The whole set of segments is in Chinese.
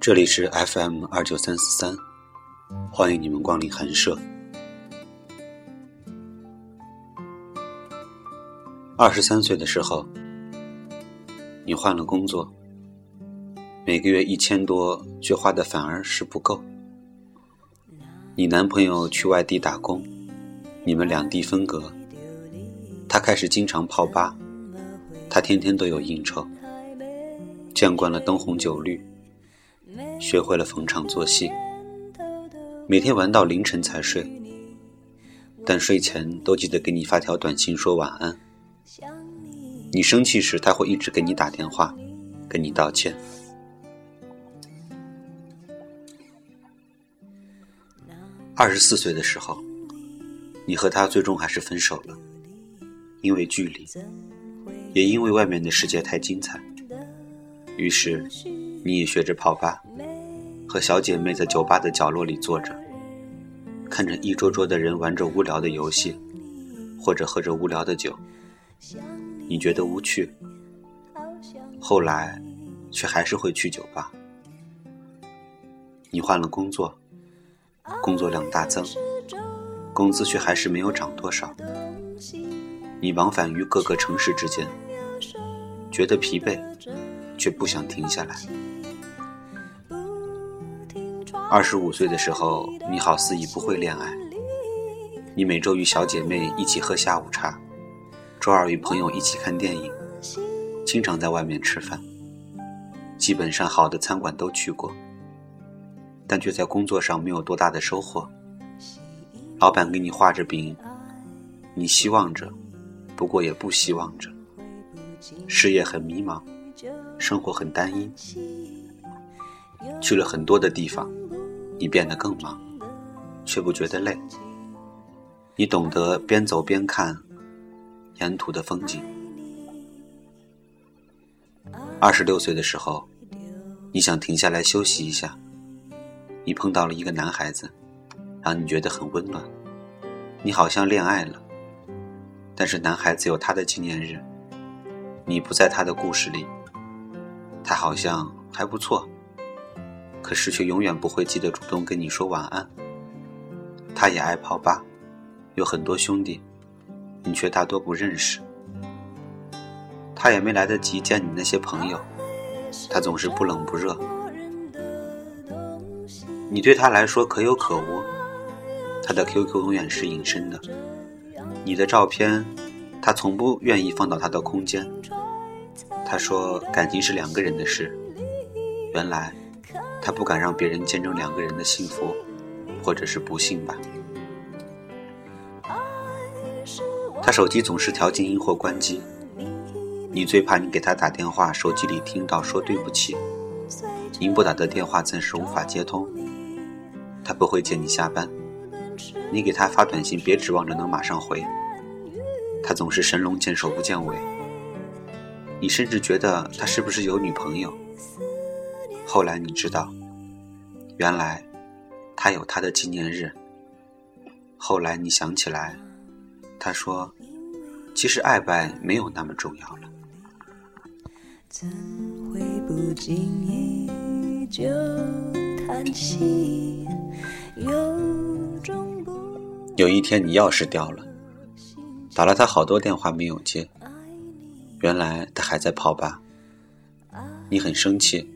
这里是 FM 二九三四三，欢迎你们光临寒舍。二十三岁的时候，你换了工作，每个月一千多，却花的反而是不够。你男朋友去外地打工，你们两地分隔，他开始经常泡吧，他天天都有应酬，见惯了灯红酒绿，学会了逢场作戏，每天玩到凌晨才睡，但睡前都记得给你发条短信说晚安。你生气时，他会一直给你打电话，跟你道歉。二十四岁的时候，你和他最终还是分手了，因为距离，也因为外面的世界太精彩。于是，你也学着泡吧，和小姐妹在酒吧的角落里坐着，看着一桌桌的人玩着无聊的游戏，或者喝着无聊的酒。你觉得无趣，后来却还是会去酒吧。你换了工作，工作量大增，工资却还是没有涨多少。你往返于各个城市之间，觉得疲惫，却不想停下来。二十五岁的时候，你好似已不会恋爱。你每周与小姐妹一起喝下午茶。周二与朋友一起看电影，经常在外面吃饭，基本上好的餐馆都去过，但却在工作上没有多大的收获。老板给你画着饼，你希望着，不过也不希望着。事业很迷茫，生活很单一。去了很多的地方，你变得更忙，却不觉得累。你懂得边走边看。沿途的风景。二十六岁的时候，你想停下来休息一下，你碰到了一个男孩子，让你觉得很温暖。你好像恋爱了，但是男孩子有他的纪念日，你不在他的故事里。他好像还不错，可是却永远不会记得主动跟你说晚安。他也爱泡吧，有很多兄弟。你却大多不认识，他也没来得及见你那些朋友，他总是不冷不热。你对他来说可有可无，他的 QQ 永远是隐身的，你的照片，他从不愿意放到他的空间。他说感情是两个人的事，原来他不敢让别人见证两个人的幸福，或者是不幸吧。他手机总是调静音或关机，你最怕你给他打电话，手机里听到说对不起，您拨打的电话暂时无法接通。他不会接你下班，你给他发短信别指望着能马上回，他总是神龙见首不见尾。你甚至觉得他是不是有女朋友？后来你知道，原来他有他的纪念日。后来你想起来。他说：“其实爱不爱没有那么重要了。”有一天你钥匙掉了，打了他好多电话没有接，原来他还在泡吧。你很生气，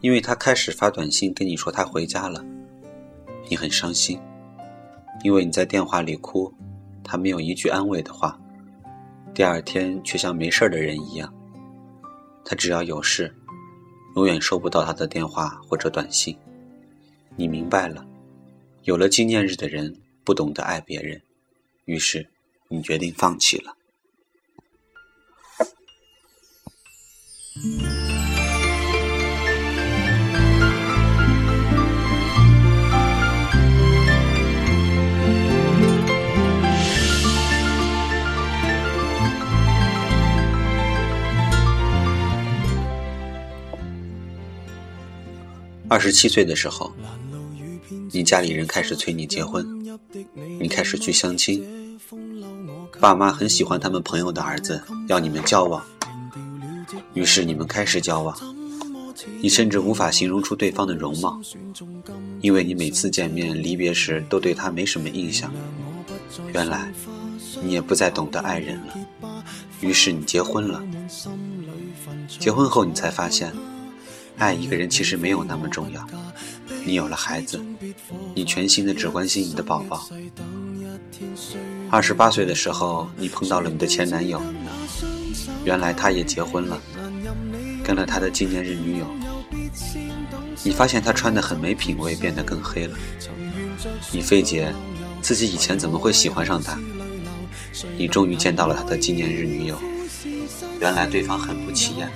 因为他开始发短信跟你说他回家了。你很伤心，因为你在电话里哭。他没有一句安慰的话，第二天却像没事的人一样。他只要有事，永远收不到他的电话或者短信。你明白了，有了纪念日的人不懂得爱别人，于是你决定放弃了。二十七岁的时候，你家里人开始催你结婚，你开始去相亲，爸妈很喜欢他们朋友的儿子，要你们交往，于是你们开始交往。你甚至无法形容出对方的容貌，因为你每次见面离别时都对他没什么印象。原来，你也不再懂得爱人了。于是你结婚了。结婚后，你才发现，爱一个人其实没有那么重要。你有了孩子，你全心的只关心你的宝宝。二十八岁的时候，你碰到了你的前男友，原来他也结婚了，跟了他的纪念日女友。你发现他穿的很没品位，变得更黑了。你费解，自己以前怎么会喜欢上他？你终于见到了他的纪念日女友，原来对方很不起眼。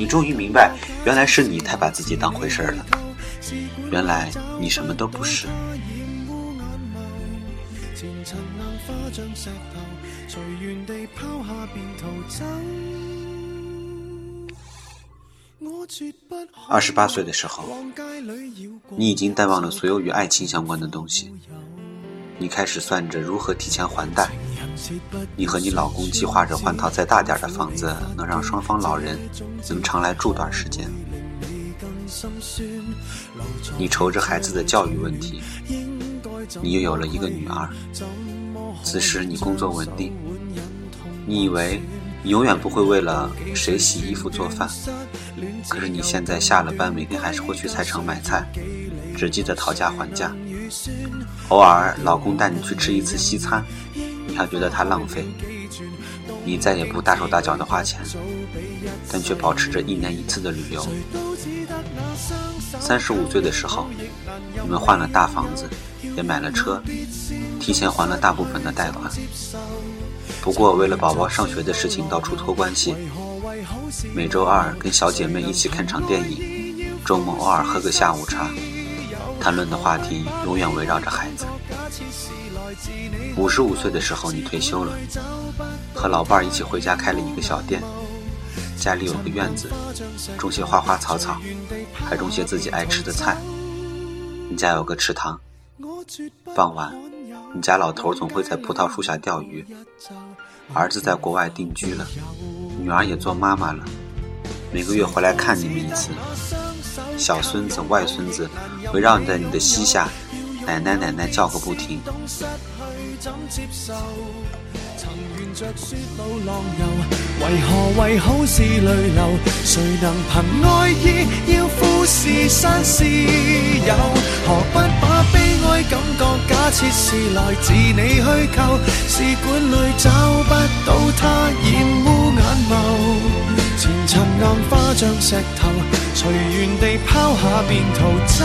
你终于明白，原来是你太把自己当回事了。原来你什么都不是。二十八岁的时候，你已经淡忘了所有与爱情相关的东西。你开始算着如何提前还贷。你和你老公计划着换套再大点的房子，能让双方老人能常来住段时间。你愁着孩子的教育问题，你又有了一个女儿。此时你工作稳定，你以为你永远不会为了谁洗衣服做饭，可是你现在下了班，每天还是会去菜场买菜，只记得讨价还价。偶尔老公带你去吃一次西餐，他觉得他浪费。你再也不大手大脚的花钱，但却保持着一年一次的旅游。三十五岁的时候，你们换了大房子，也买了车，提前还了大部分的贷款。不过为了宝宝上学的事情到处托关系，每周二跟小姐妹一起看场电影，周末偶尔喝个下午茶，谈论的话题永远围绕着孩子。五十五岁的时候，你退休了，和老伴儿一起回家开了一个小店，家里有个院子，种些花花草草，还种些自己爱吃的菜。你家有个池塘，傍晚，你家老头总会在葡萄树下钓鱼。儿子在国外定居了，女儿也做妈妈了，每个月回来看你们一次。小孙子、外孙子围绕在你的膝下。奶奶奶奶叫个不停。为何为好事泪流？谁能凭爱意要富士山私有？何不把悲哀感觉假设是来自你虚构？试管里找不到他染污眼眸。前尘硬化像石头，随缘地抛下便逃走。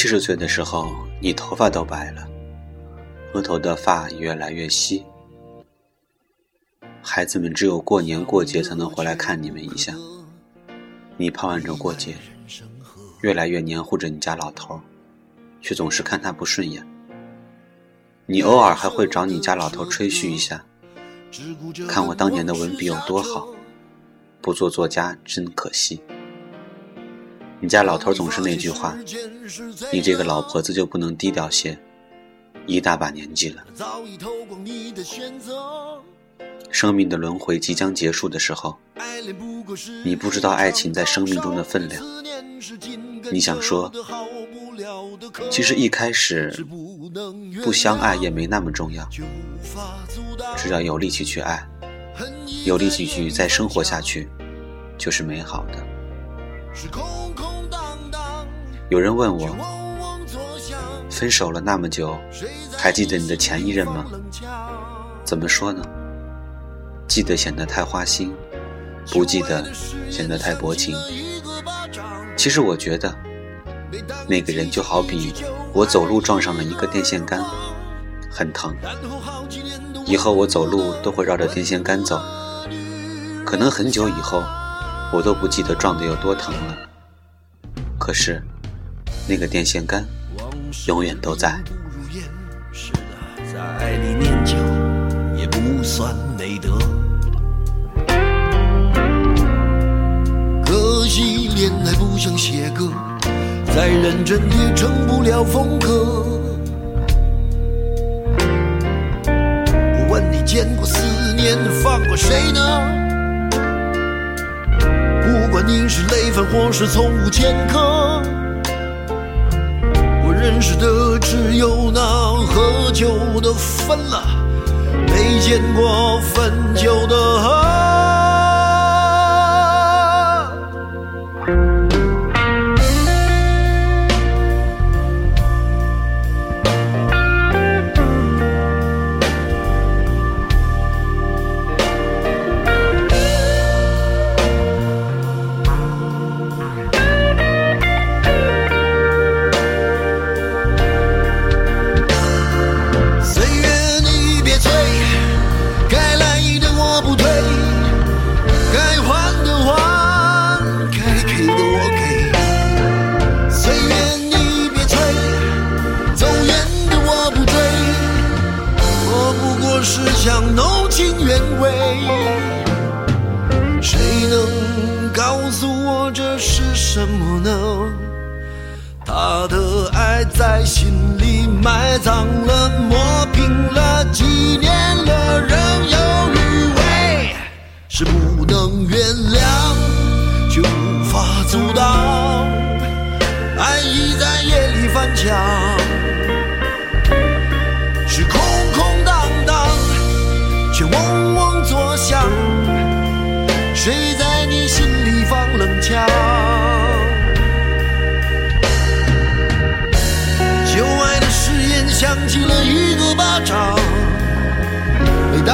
七十岁的时候，你头发都白了，额头的发越来越稀。孩子们只有过年过节才能回来看你们一下。你盼望着过节，越来越黏糊着你家老头，却总是看他不顺眼。你偶尔还会找你家老头吹嘘一下，看我当年的文笔有多好，不做作家真可惜。你家老头总是那句话：“你这个老婆子就不能低调些？一大把年纪了。”生命的轮回即将结束的时候，你不知道爱情在生命中的分量。你想说，其实一开始不相爱也没那么重要，只要有力气去爱，有力气去再生活下去，就是美好的。有人问我，分手了那么久，还记得你的前一任吗？怎么说呢？记得显得太花心，不记得显得太薄情。其实我觉得，那个人就好比我走路撞上了一个电线杆，很疼。以后我走路都会绕着电线杆走，可能很久以后，我都不记得撞的有多疼了。可是，那个电线杆永远都在。在爱里念旧，也不算美德可惜恋爱不像写歌，再认真也成不了风格。我问你，见过思念放过谁呢？不管你是累犯或是从无前科，认识的只有那喝酒的分了，没见过分酒的埋葬了，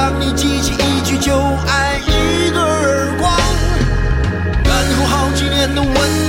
让你记起一句就爱，一个耳光，然后好几年的温。